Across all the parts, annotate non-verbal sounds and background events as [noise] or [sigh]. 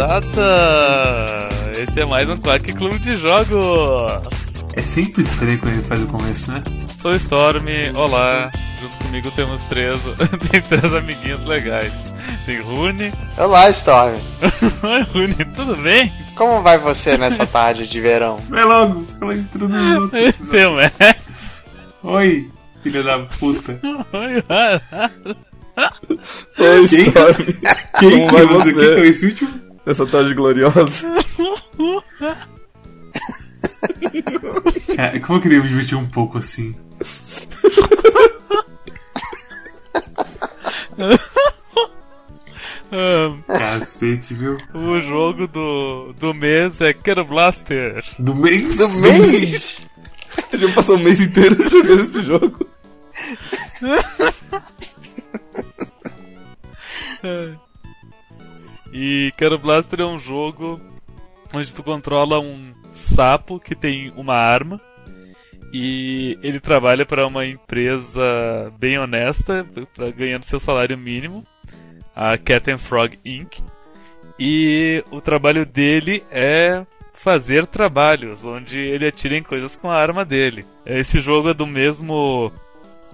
Gurizada! Esse é mais um Quack Clube de Jogos! É sempre estranho quando ele faz o começo, né? Sou Storm, olá! Junto comigo temos três, [laughs] tem três amiguinhos legais. Tem Rune. Olá, Storm. Oi, Rune, tudo bem? Como vai você nessa tarde de verão? Vai logo, ela entrou nos outros. Tem o Max. Oi, filha da puta. Oi, Rara. Oi, Quem? Storm. Quem Como que vai é você? você? Quem que é esse último? Essa tarde gloriosa. Cara, como eu queria me divertir um pouco assim? Ah, Cacete, viu? o jogo do, do mês é Kero Blaster. Do mês? Do mês? A gente passou o mês inteiro [laughs] jogando esse jogo. E Kero Blaster é um jogo onde tu controla um sapo que tem uma arma e ele trabalha para uma empresa bem honesta, pra, ganhando seu salário mínimo, a Cat and Frog Inc. E o trabalho dele é fazer trabalhos, onde ele atira em coisas com a arma dele. Esse jogo é do mesmo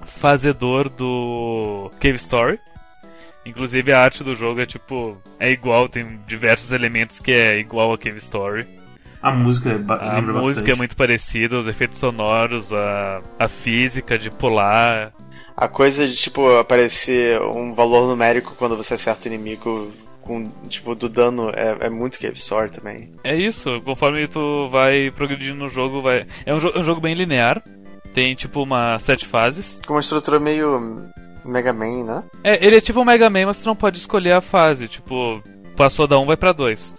fazedor do Cave Story. Inclusive a arte do jogo é tipo. É igual, tem diversos elementos que é igual a Cave Story. A música é A música bastante. é muito parecida, os efeitos sonoros, a, a física de pular. A coisa de, tipo, aparecer um valor numérico quando você acerta o inimigo com, tipo, do dano é, é muito Cave Story também. É isso, conforme tu vai progredindo no jogo, vai. É um, jo- é um jogo bem linear. Tem tipo uma sete fases. Com uma estrutura meio Mega Man, né? É, ele é tipo um Mega Man, mas tu não pode escolher a fase. Tipo, passou da 1, vai pra 2.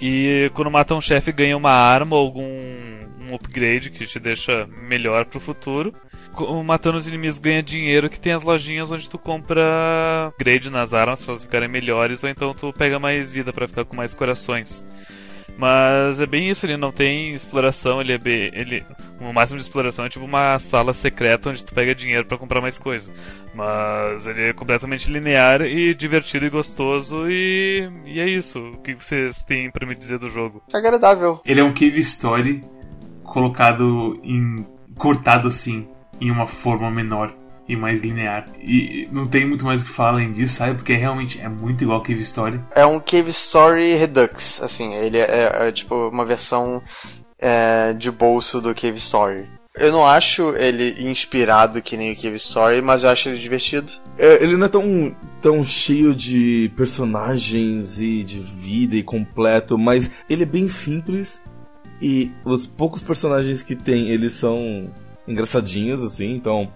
E quando mata um chefe, ganha uma arma ou algum um upgrade que te deixa melhor pro futuro. Matando os inimigos ganha dinheiro que tem as lojinhas onde tu compra upgrade nas armas pra elas ficarem melhores, ou então tu pega mais vida pra ficar com mais corações. Mas é bem isso, ele não tem exploração, ele é bem. Ele, o máximo de exploração é tipo uma sala secreta onde tu pega dinheiro pra comprar mais coisa. Mas ele é completamente linear e divertido e gostoso e, e é isso. O que vocês têm pra me dizer do jogo? Agradável. Ele é um cave story colocado em. cortado assim, em uma forma menor e mais linear. E não tem muito mais o que falar além disso, sabe? Porque realmente é muito igual Cave Story. É um Cave Story Redux, assim, ele é, é, tipo uma versão é, de bolso do Cave Story. Eu não acho ele inspirado que nem o Cave Story, mas eu acho ele divertido. É, ele não é tão, tão cheio de personagens e de vida e completo, mas ele é bem simples e os poucos personagens que tem, eles são engraçadinhos, assim, então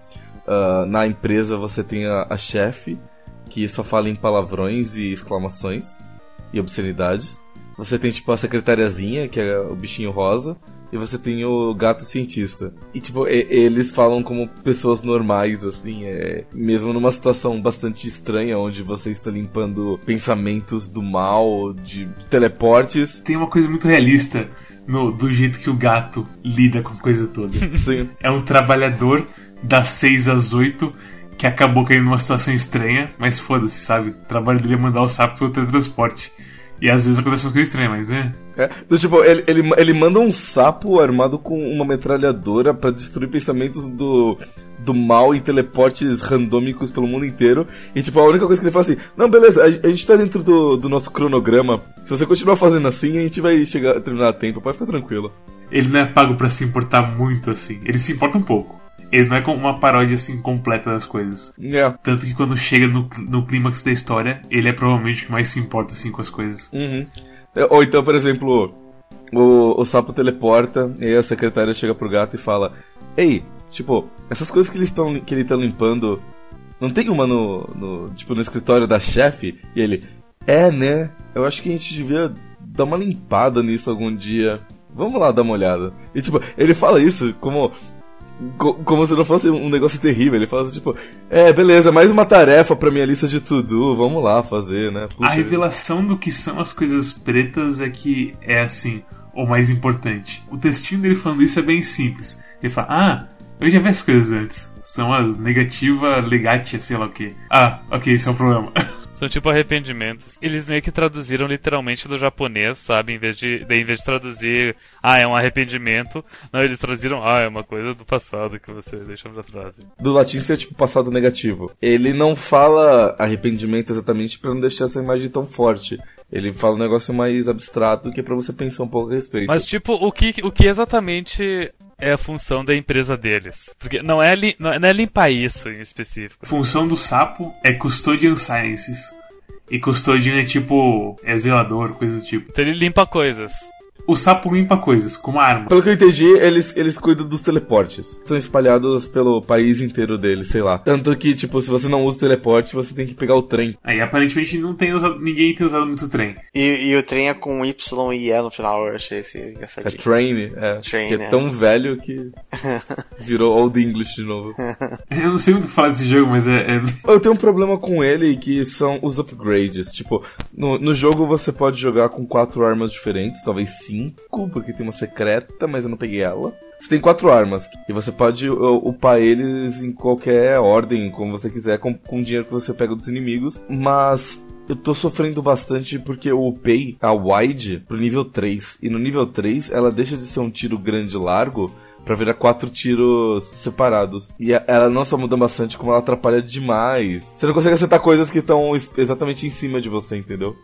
ah, na empresa você tem a, a chefe, que só fala em palavrões e exclamações e obscenidades. Você tem, tipo, a secretariazinha, que é o bichinho rosa, e você tem o gato cientista. E, tipo, e- eles falam como pessoas normais, assim, é... Mesmo numa situação bastante estranha, onde você está limpando pensamentos do mal, de teleportes. Tem uma coisa muito realista no, do jeito que o gato lida com a coisa toda. [laughs] Assim, é um trabalhador das 6 às 8 que acabou caindo numa situação estranha, mas foda-se, sabe? O trabalho dele é mandar o sapo pelo teletransporte. E às vezes acontece uma coisa estranha, mas é. é, do tipo, ele, ele, ele manda um sapo armado com uma metralhadora pra destruir pensamentos do, do mal e teleportes randômicos pelo mundo inteiro. E, tipo, a única coisa que ele fala assim: Não, beleza, a, a gente tá dentro do, do nosso cronograma. Se você continuar fazendo assim, a gente vai chegar terminar a tempo. Pode ficar tranquilo. Ele não é pago pra se importar muito assim. Ele se importa um pouco. Ele não é como uma paródia assim completa das coisas. É. Tanto que quando chega no, no clímax da história, ele é provavelmente o que mais se importa assim com as coisas. Uhum. É, Ou então, por exemplo, o, o sapo teleporta e aí a secretária chega pro gato e fala: Ei, tipo, essas coisas que, eles tão, que ele tá limpando, não tem uma no, no, tipo, no escritório da chefe? E ele: É, né? Eu acho que a gente devia dar uma limpada nisso algum dia. Vamos lá dar uma olhada. E tipo, ele fala isso como. Co- Como se não fosse um negócio terrível. Ele fala tipo, é, beleza, mais uma tarefa pra minha lista de to-do, vamos lá fazer, né? A Puxa, revelação do que são as coisas pretas é que é assim, o mais importante. O textinho dele falando isso é bem simples. Ele fala: Ah, eu já vi as coisas antes. São as negativa legatia, sei lá o que. Ah, ok, esse é o problema. [laughs] São tipo arrependimentos. Eles meio que traduziram literalmente do japonês, sabe? Em vez de, em vez de traduzir, ah, é um arrependimento, não, eles traduziram, ah, é uma coisa do passado que você deixa pra trás. Do latim seria tipo passado negativo. Ele não fala arrependimento exatamente para não deixar essa imagem tão forte. Ele fala um negócio mais abstrato que é pra você pensar um pouco a respeito. Mas, tipo, o que, o que exatamente é a função da empresa deles? Porque não é, li, não é limpar isso em específico. Função do sapo é Custodian Sciences. E Custodian é tipo. é zelador, coisa do tipo. Então ele limpa coisas o sapo limpa coisas, com uma arma. Pelo que eu entendi, eles, eles cuidam dos teleportes. São espalhados pelo país inteiro deles, sei lá. Tanto que, tipo, se você não usa o teleporte, você tem que pegar o trem. Aí, aparentemente, não tem usado, ninguém tem usado muito trem. E, e o trem é com Y e E no final, eu achei esse engraçadinho. É train, é. Train, que é, é tão velho que [laughs] virou Old English de novo. eu não sei muito falar desse jogo, mas é, é... Eu tenho um problema com ele que são os upgrades. Tipo, no, no jogo você pode jogar com quatro armas diferentes, talvez cinco, porque tem uma secreta, mas eu não peguei ela. Você tem quatro armas e você pode upar eles em qualquer ordem, como você quiser, com, com o dinheiro que você pega dos inimigos. Mas eu tô sofrendo bastante porque eu upei a wide pro nível 3. E no nível 3 ela deixa de ser um tiro grande e largo para virar quatro tiros separados. E ela não só muda bastante, como ela atrapalha demais. Você não consegue acertar coisas que estão exatamente em cima de você, entendeu?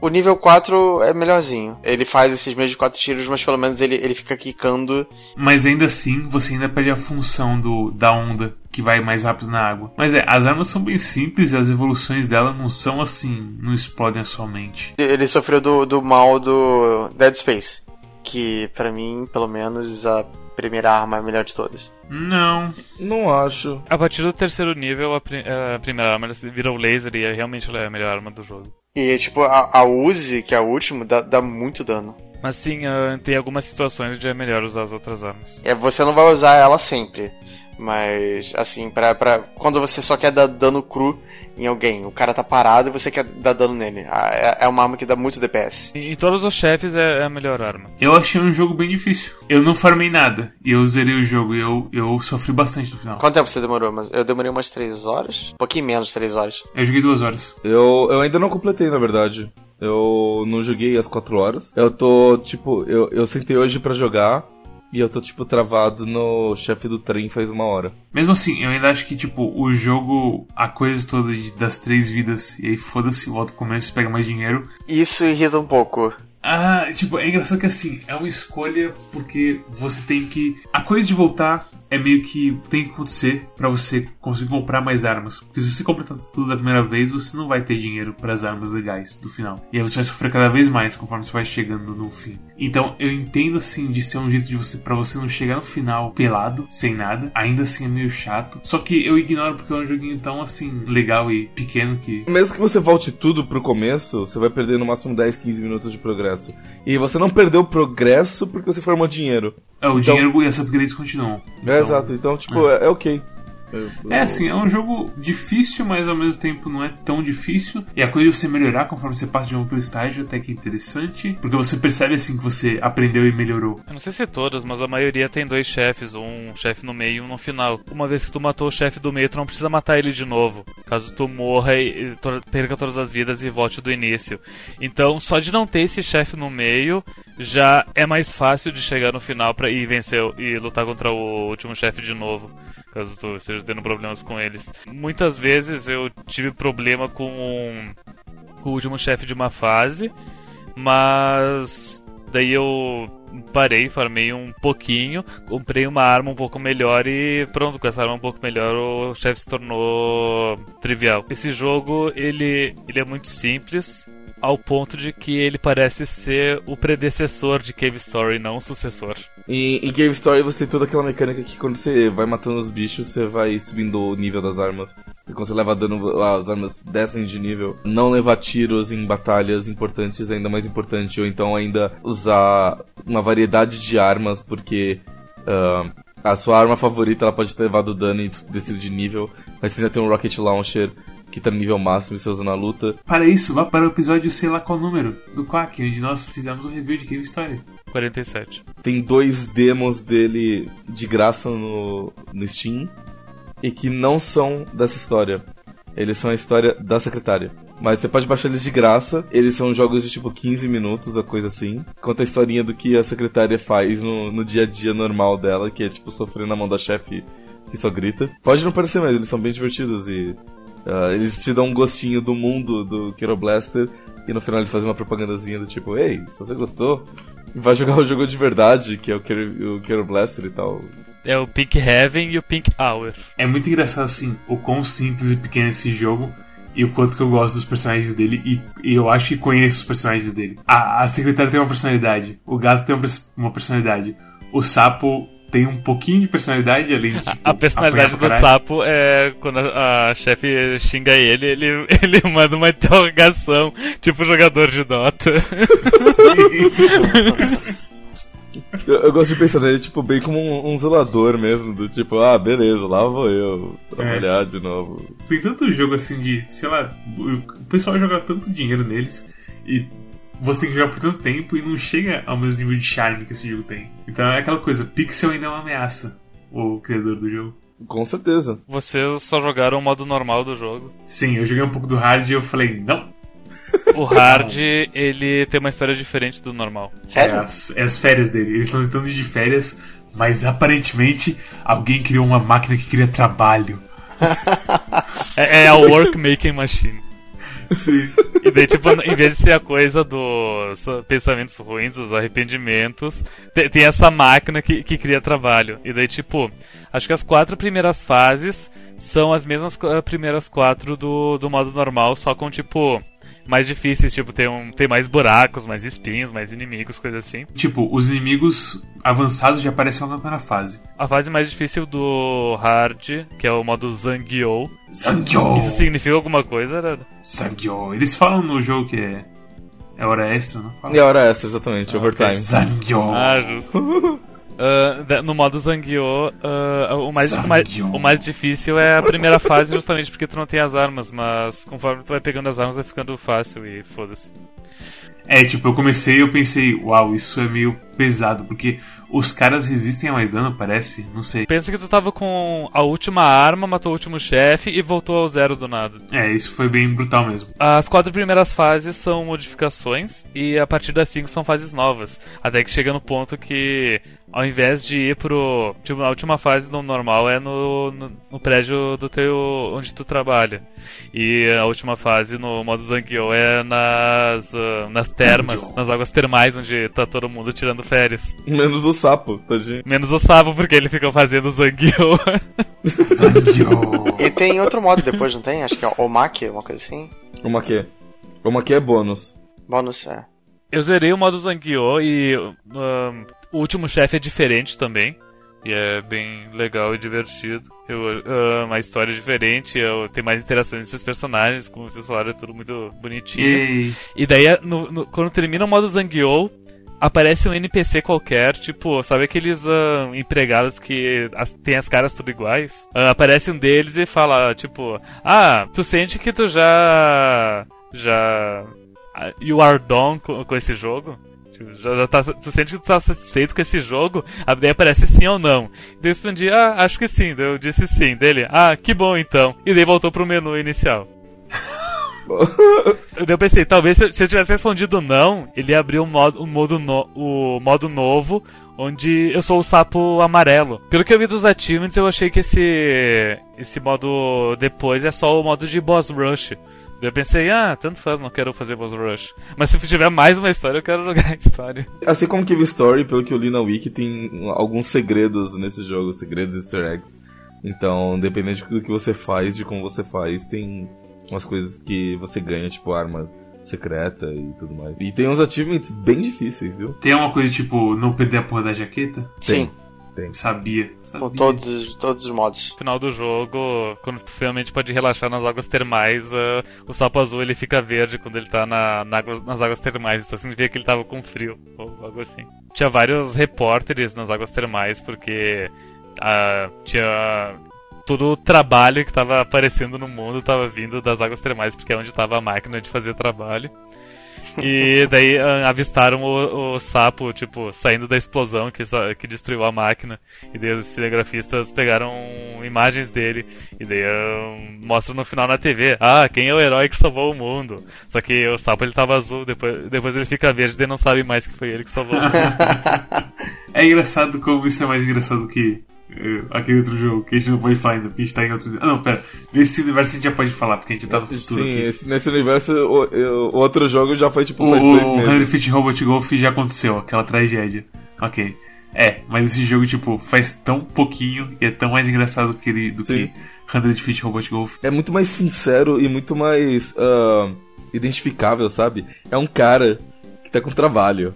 O nível 4 é melhorzinho. Ele faz esses mesmos quatro tiros, mas pelo menos ele, ele fica quicando. Mas ainda assim, você ainda perde a função do, da onda, que vai mais rápido na água. Mas é, as armas são bem simples e as evoluções dela não são assim, não explodem a sua mente. Ele sofreu do, do mal do Dead Space. Que, para mim, pelo menos, a primeira arma é a melhor de todas. Não. Não acho. A partir do terceiro nível, a, pri a primeira arma vira o laser e é realmente é a melhor arma do jogo. E, tipo, a, a Uzi, que é a última, dá, dá muito dano. Mas sim, uh, tem algumas situações onde é melhor usar as outras armas. É, você não vai usar ela sempre. Mas, assim, pra, pra, quando você só quer dar dano cru em alguém, o cara tá parado e você quer dar dano nele. Ah, é, é uma arma que dá muito DPS. Em, todos os chefes é, é, a melhor arma. Eu achei um jogo bem difícil. Eu não farmei nada. E eu zerei o jogo e eu, eu sofri bastante no final. Quanto tempo você demorou? Eu demorei umas 3 horas? Um pouquinho menos de 3 horas. Eu joguei 2 horas. Eu, eu ainda não completei, na verdade. Eu não joguei as 4 horas. Eu tô, tipo, eu, eu sentei hoje para jogar. E eu tô, tipo, travado no chefe do trem faz uma hora. Mesmo assim, eu ainda acho que, tipo, o jogo, a coisa toda de, das três vidas, e aí foda-se, volta pro começo e pega mais dinheiro. Isso irrita um pouco. Ah, tipo, é engraçado que assim, é uma escolha porque você tem que. A coisa de voltar é meio que tem que acontecer para você conseguir comprar mais armas. Porque se você completar tudo da primeira vez, você não vai ter dinheiro para as armas legais do final. E aí você vai sofrer cada vez mais conforme você vai chegando no fim. Então eu entendo assim de ser um jeito de você para você não chegar no final pelado, sem nada. Ainda assim é meio chato. Só que eu ignoro porque é um joguinho tão assim legal e pequeno que. Mesmo que você volte tudo pro começo, você vai perder no máximo 10, 15 minutos de progresso. E você não perdeu progresso porque você formou dinheiro. É, o então... dinheiro e as upgrades continuam. É, então... É, exato. Então, tipo, é, é ok. É assim, é um jogo difícil, mas ao mesmo tempo não é tão difícil. E a coisa de você melhorar conforme você passa de um outro estágio até que é interessante. Porque você percebe assim que você aprendeu e melhorou. Eu não sei se todas, mas a maioria tem dois chefes, um chefe no meio e um no final. Uma vez que tu matou o chefe do meio, tu não precisa matar ele de novo. Caso tu morra e perca todas as vidas e volte do início. Então, só de não ter esse chefe no meio, já é mais fácil de chegar no final para ir vencer e lutar contra o último chefe de novo caso tu esteja tendo problemas com eles. Muitas vezes eu tive problema com, com o último chefe de uma fase, mas daí eu parei, farmei um pouquinho, comprei uma arma um pouco melhor e pronto, com essa arma um pouco melhor o chefe se tornou trivial. Esse jogo, ele, ele é muito simples, ao ponto de que ele parece ser o predecessor de Cave Story, não o sucessor. Em, em Cave Story você tem toda aquela mecânica que quando você vai matando os bichos, você vai subindo o nível das armas. E quando você leva dano, as armas descem de nível. Não levar tiros em batalhas importantes ainda mais importante. Ou então ainda usar uma variedade de armas, porque uh, a sua arma favorita ela pode ter levado dano e descido de nível. Mas você ainda tem um Rocket Launcher que tá no nível máximo e você usa na luta. Para isso, vá para o episódio sei lá qual número do Quack, onde nós fizemos um review de Cave Story. 47. Tem dois demos dele de graça no, no Steam e que não são dessa história. Eles são a história da secretária. Mas você pode baixar eles de graça. Eles são jogos de tipo 15 minutos, a coisa assim. Conta a historinha do que a secretária faz no, no dia a dia normal dela, que é tipo sofrer na mão da chefe que só grita. Pode não parecer, mas eles são bem divertidos e. Uh, eles te dão um gostinho do mundo do Kero Blaster e no final eles fazem uma propagandazinha do tipo, ei, se você gostou, vai jogar o jogo de verdade, que é o Kero, o Kero Blaster e tal. É o Pink Heaven e o Pink Hour. É muito engraçado assim, o quão simples e pequeno é esse jogo e o quanto que eu gosto dos personagens dele e, e eu acho que conheço os personagens dele. A, a secretária tem uma personalidade, o gato tem uma, uma personalidade, o sapo tem um pouquinho de personalidade, além de. Tipo, a personalidade do sapo é quando a, a chefe xinga ele, ele, [laughs] ele manda uma interrogação, tipo jogador de Dota. [laughs] eu, eu, gosto de pensar nele, tipo, bem como um, um, zelador mesmo, do tipo, ah, beleza, lá vou eu trabalhar é. de novo. Tem tanto jogo assim de, sei lá, o pessoal joga tanto dinheiro neles e você tem que jogar por tanto tempo e não chega ao mesmo nível de charme que esse jogo tem. Então é aquela coisa, pixel ainda é uma ameaça, o criador do jogo. Com certeza. Vocês só jogaram o modo normal do jogo? Sim, eu joguei um pouco do hard e eu falei, não. O hard, ele tem uma história diferente do normal. Sério? É as, é as férias dele. Eles estão tentando ir de férias, mas aparentemente alguém criou uma máquina que cria trabalho. [laughs] é, é a Work Making Machine. Sim. E daí, tipo, em vez de ser a coisa dos pensamentos ruins, dos arrependimentos, tem, tem essa máquina que, que cria trabalho. E daí, tipo, acho que as quatro primeiras fases são as mesmas primeiras quatro do, do modo normal, só com, tipo, mais difíceis, tipo, tem, um, tem mais buracos, mais espinhos, mais inimigos, coisa assim. Tipo, os inimigos avançados já aparecem na primeira fase. A fase mais difícil do hard, que é o modo Zangyo. Zangyo! Isso significa alguma coisa, né? Zangyo. Eles falam no jogo que é, é hora extra, não? Fala. É hora extra, exatamente, ah, overtime. Zangyo! Ah, justo. [laughs] Uh, no modo Zangyo, uh, o, mais, o, mais, o mais difícil é a primeira fase, justamente porque tu não tem as armas, mas conforme tu vai pegando as armas vai ficando fácil e foda-se. É, tipo, eu comecei e eu pensei, uau, isso é meio pesado, porque os caras resistem a mais dano, parece, não sei. Pensa que tu tava com a última arma, matou o último chefe e voltou ao zero do nada. É, isso foi bem brutal mesmo. As quatro primeiras fases são modificações e a partir das cinco são fases novas. Até que chega no ponto que ao invés de ir pro. Tipo, a última fase do normal é no, no, no, prédio do teu. onde tu trabalha. E a última fase no modo Zangyo é nas. Uh, nas termas, Zangyo. nas águas termais, onde tá todo mundo tirando férias. Menos o sapo, tadinho. Menos o sapo, porque ele fica fazendo Zangyo. Zangyo. [laughs] e tem outro modo depois, não tem? Acho que é Omake, uma coisa assim. Omake. Omake é bônus. Bônus, é. Eu zerei o modo Zangyo e. Uh, o último chefe é diferente também. E é bem legal e divertido. Eu, uh, uma história diferente, eu, tem mais interações entre os personagens, como vocês falaram, é tudo muito bonitinho. E, e daí, no, no, quando termina o modo Zangyo, aparece um NPC qualquer, tipo, sabe aqueles uh, empregados que as, tem as caras tudo iguais? Uh, aparece um deles e fala, tipo, ah, tu sente que tu já. já. You are done com, com esse jogo? Tipo, já, já tá, tu sente que tu tá satisfeito com esse jogo, a ideia aparece sim ou não. Daí eu respondi, ah, acho que sim. Daí eu disse sim. Dele, ah, que bom então. E daí voltou pro menu inicial. Eu pensei, talvez se eu tivesse respondido não, ele abriu o modo, o modo, no, o modo novo, onde eu sou o sapo amarelo. Pelo que eu vi dos achievements, eu achei que esse, esse modo depois é só o modo de boss rush. Eu pensei, ah, tanto faz, não quero fazer boss rush. Mas se tiver mais uma história, eu quero [laughs] jogar a história. Assim como Cave Story, pelo que eu li na Wiki, tem alguns segredos nesse jogo, segredos easter eggs. Então, dependendo do que você faz, de como você faz, tem umas coisas que você ganha, tipo arma secreta e tudo mais. E tem uns achievements bem difíceis, viu? Tem uma coisa tipo não perder a porra da jaqueta? Sim. Tem. Tem. Sabia, sabia. Com todos, todos os modos. No final do jogo, quando tu finalmente pode relaxar nas águas termais, uh, o sapo azul ele fica verde quando ele tá na, na nas águas termais. Então significa que ele tava com frio, ou algo assim. Tinha vários repórteres nas águas termais, porque uh, tinha todo o trabalho que estava aparecendo no mundo estava vindo das águas termais, porque é onde estava a máquina de fazer trabalho. E [laughs] daí ah, avistaram o, o sapo, tipo, saindo da explosão que, que destruiu a máquina. E daí os cinegrafistas pegaram imagens dele. E daí ah, mostram no final na TV. Ah, quem é o herói que salvou o mundo? Só que o sapo ele tava azul, depois, depois ele fica verde e não sabe mais que foi ele que salvou o mundo. [laughs] É engraçado como isso é mais engraçado que eh, aquele outro jogo, que a gente não pode falar ainda, porque a gente tá em outro. Ah, não, pera. Nesse universo a gente já pode falar, porque a gente tá no futuro Sim, aqui. esse- nesse universo, o, o- outro jogo já foi tipo O, o meses. 100 Feet Robot Golf já aconteceu, aquela tragédia. Ok. É, mas esse jogo, tipo, faz tão pouquinho e é tão mais engraçado que ele, do Sim. que 100 Feet Robot Golf. É muito mais sincero e muito mais ah, identificável, sabe? É um cara que tá com trabalho.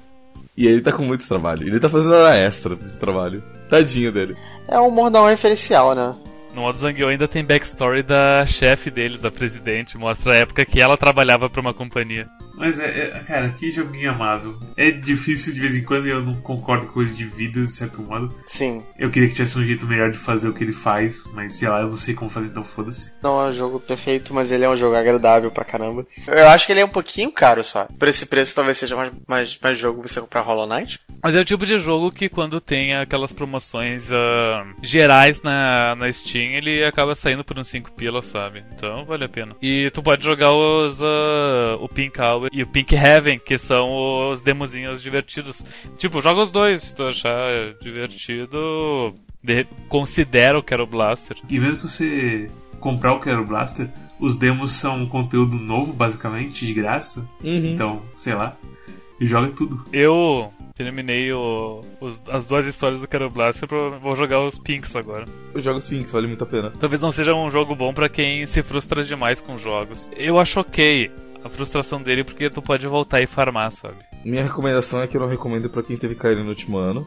E ele tá com muito trabalho. Ele tá fazendo hora extra desse trabalho. Tadinho dele. É um humor não referencial, né? No modo Zangiô ainda tem backstory da chefe deles, da presidente. Mostra a época que ela trabalhava pra uma companhia. Mas é, é- cara, que joguinho amável. É difícil de vez em quando e eu não concordo com coisa de vida, de certo modo. Sim. Eu queria que tivesse um jeito melhor de fazer o que ele faz, mas sei lá, eu não sei como fazer, então foda-se. Não é um jogo perfeito, mas ele é um jogo agradável pra caramba. Eu acho que ele é um pouquinho caro só. Por esse preço, talvez seja mais, mais, mais jogo você comprar Hollow Knight. Mas é o tipo de jogo que quando tem aquelas promoções ah, gerais na, na Steam, ele acaba saindo por uns 5 pilas, sabe? Então vale a pena. E tu pode jogar os ah, o Pink Hour e o Pink Heaven, que são os demozinhos divertidos. Tipo, joga os dois, se tu achar divertido, de, considera o Quero Blaster. E mesmo que você comprar o Quero Blaster, os demos são conteúdo novo, basicamente, de graça. Uhum. Então, sei lá, joga tudo. Eu terminei o- os- as duas histórias do Quero Blaster, pro- vou jogar os Pinks agora. Os jogos Pinks vale muito a pena. Talvez não seja um jogo bom pra quem se frustra demais com jogos. Eu acho ok a frustração dele porque tu pode voltar e farmar, sabe? Minha recomendação é que eu não recomendo pra quem teve Kyrie no último ano.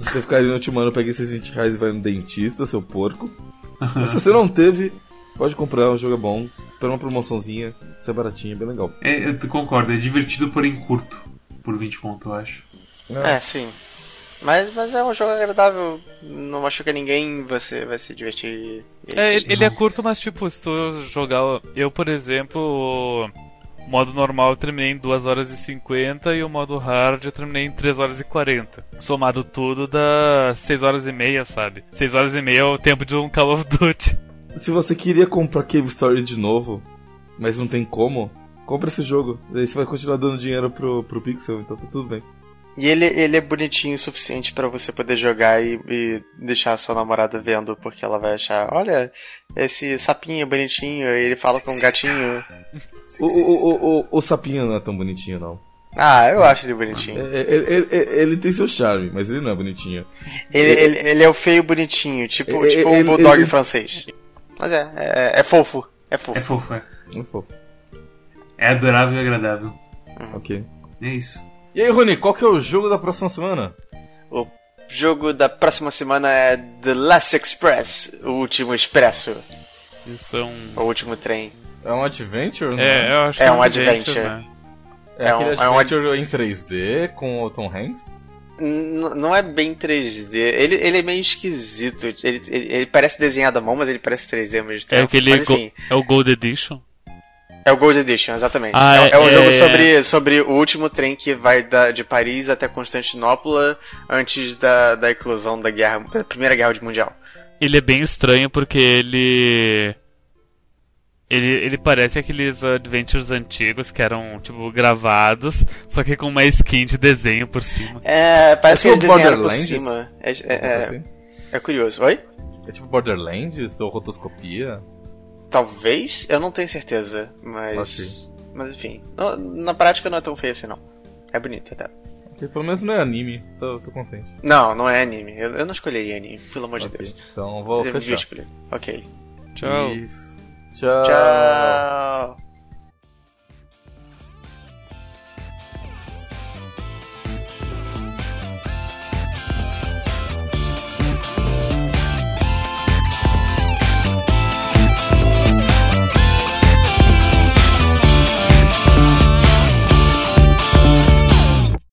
Se você ficar no último ano, pegue esses 20 reais e vai no dentista, seu porco. [laughs] Mas se você não teve, pode comprar, o jogo é bom. Espera uma promoçãozinha, isso é baratinho, é bem legal. É, eu concordo, é divertido, porém curto. Por 20 conto, eu acho. É, sim. Mas, mas é um jogo agradável. Não machuca ninguém, você vai se divertir. É, ele, ele é curto, mas tipo, se tu jogar. Eu, por exemplo, modo normal eu terminei em 2 horas e 50 e o modo hard eu terminei em 3 horas e 40. Somado tudo dá 6 horas e meia, sabe? 6 horas e meia é o tempo de um Call of Duty. [laughs] Se você queria comprar Cave Story de novo, mas não tem como, compra esse jogo. Daí você vai continuar dando dinheiro pro, pro Pixel, então tá tudo bem. E ele, ele é bonitinho o suficiente pra você poder jogar e, e deixar a sua namorada vendo, porque ela vai achar, olha, esse sapinho é bonitinho, e ele fala com um gatinho. O, o, o, o, o sapinho não é tão bonitinho, não. Ah, eu acho ele bonitinho. É- é- Ele, ele- ele tem seu charme, mas ele não é bonitinho. Ele, ele, ele é o feio bonitinho, tipo, Ele- tipo um ele- bulldog ele- francês. Mas é, é, é fofo. É fofo. É fofo, é. Muito fofo. É adorável e agradável. Ok. É isso. E aí, Rony, qual que é o jogo da próxima semana? O jogo da próxima semana é The Last Express, o último expresso, Isso é um. o último trem. É um adventure? não É, eu acho É que um adventure. né? É, é aquele um- é um adventure em 3D com o Tom Hanks? N- não é bem 3D. Ele, ele é meio esquisito. Ele, ele, ele parece desenhado à mão, mas ele parece 3D ao mesmo tempo. É aquele. Mas, go- enfim, é o Gold Edition? É o Gold Edition, exatamente. Ah, é, é um é- jogo é- sobre, sobre o último trem que vai da, de Paris até Constantinopla antes da, da eclosão da guerra, da Primeira Guerra Mundial. Ele é bem estranho porque ele. Ele, ele parece aqueles adventures antigos que eram, tipo, gravados, só que com uma skin de desenho por cima. É, parece que É eles tipo desenharam por Borderlands? cima. É, é, Assim? é, é curioso. Oi? É tipo Borderlands ou rotoscopia? Talvez? Eu não tenho certeza, mas. Mas enfim. no- na prática não é tão feio assim, não. É bonito até. Ok, pelo menos não é anime, tô, tô contente. Não, não é anime. Eu, eu não escolheria anime, pelo amor de Ok, Deus. Então vou Você fechar. escolher. Ok. Tchau. E- Tchau. Tchau.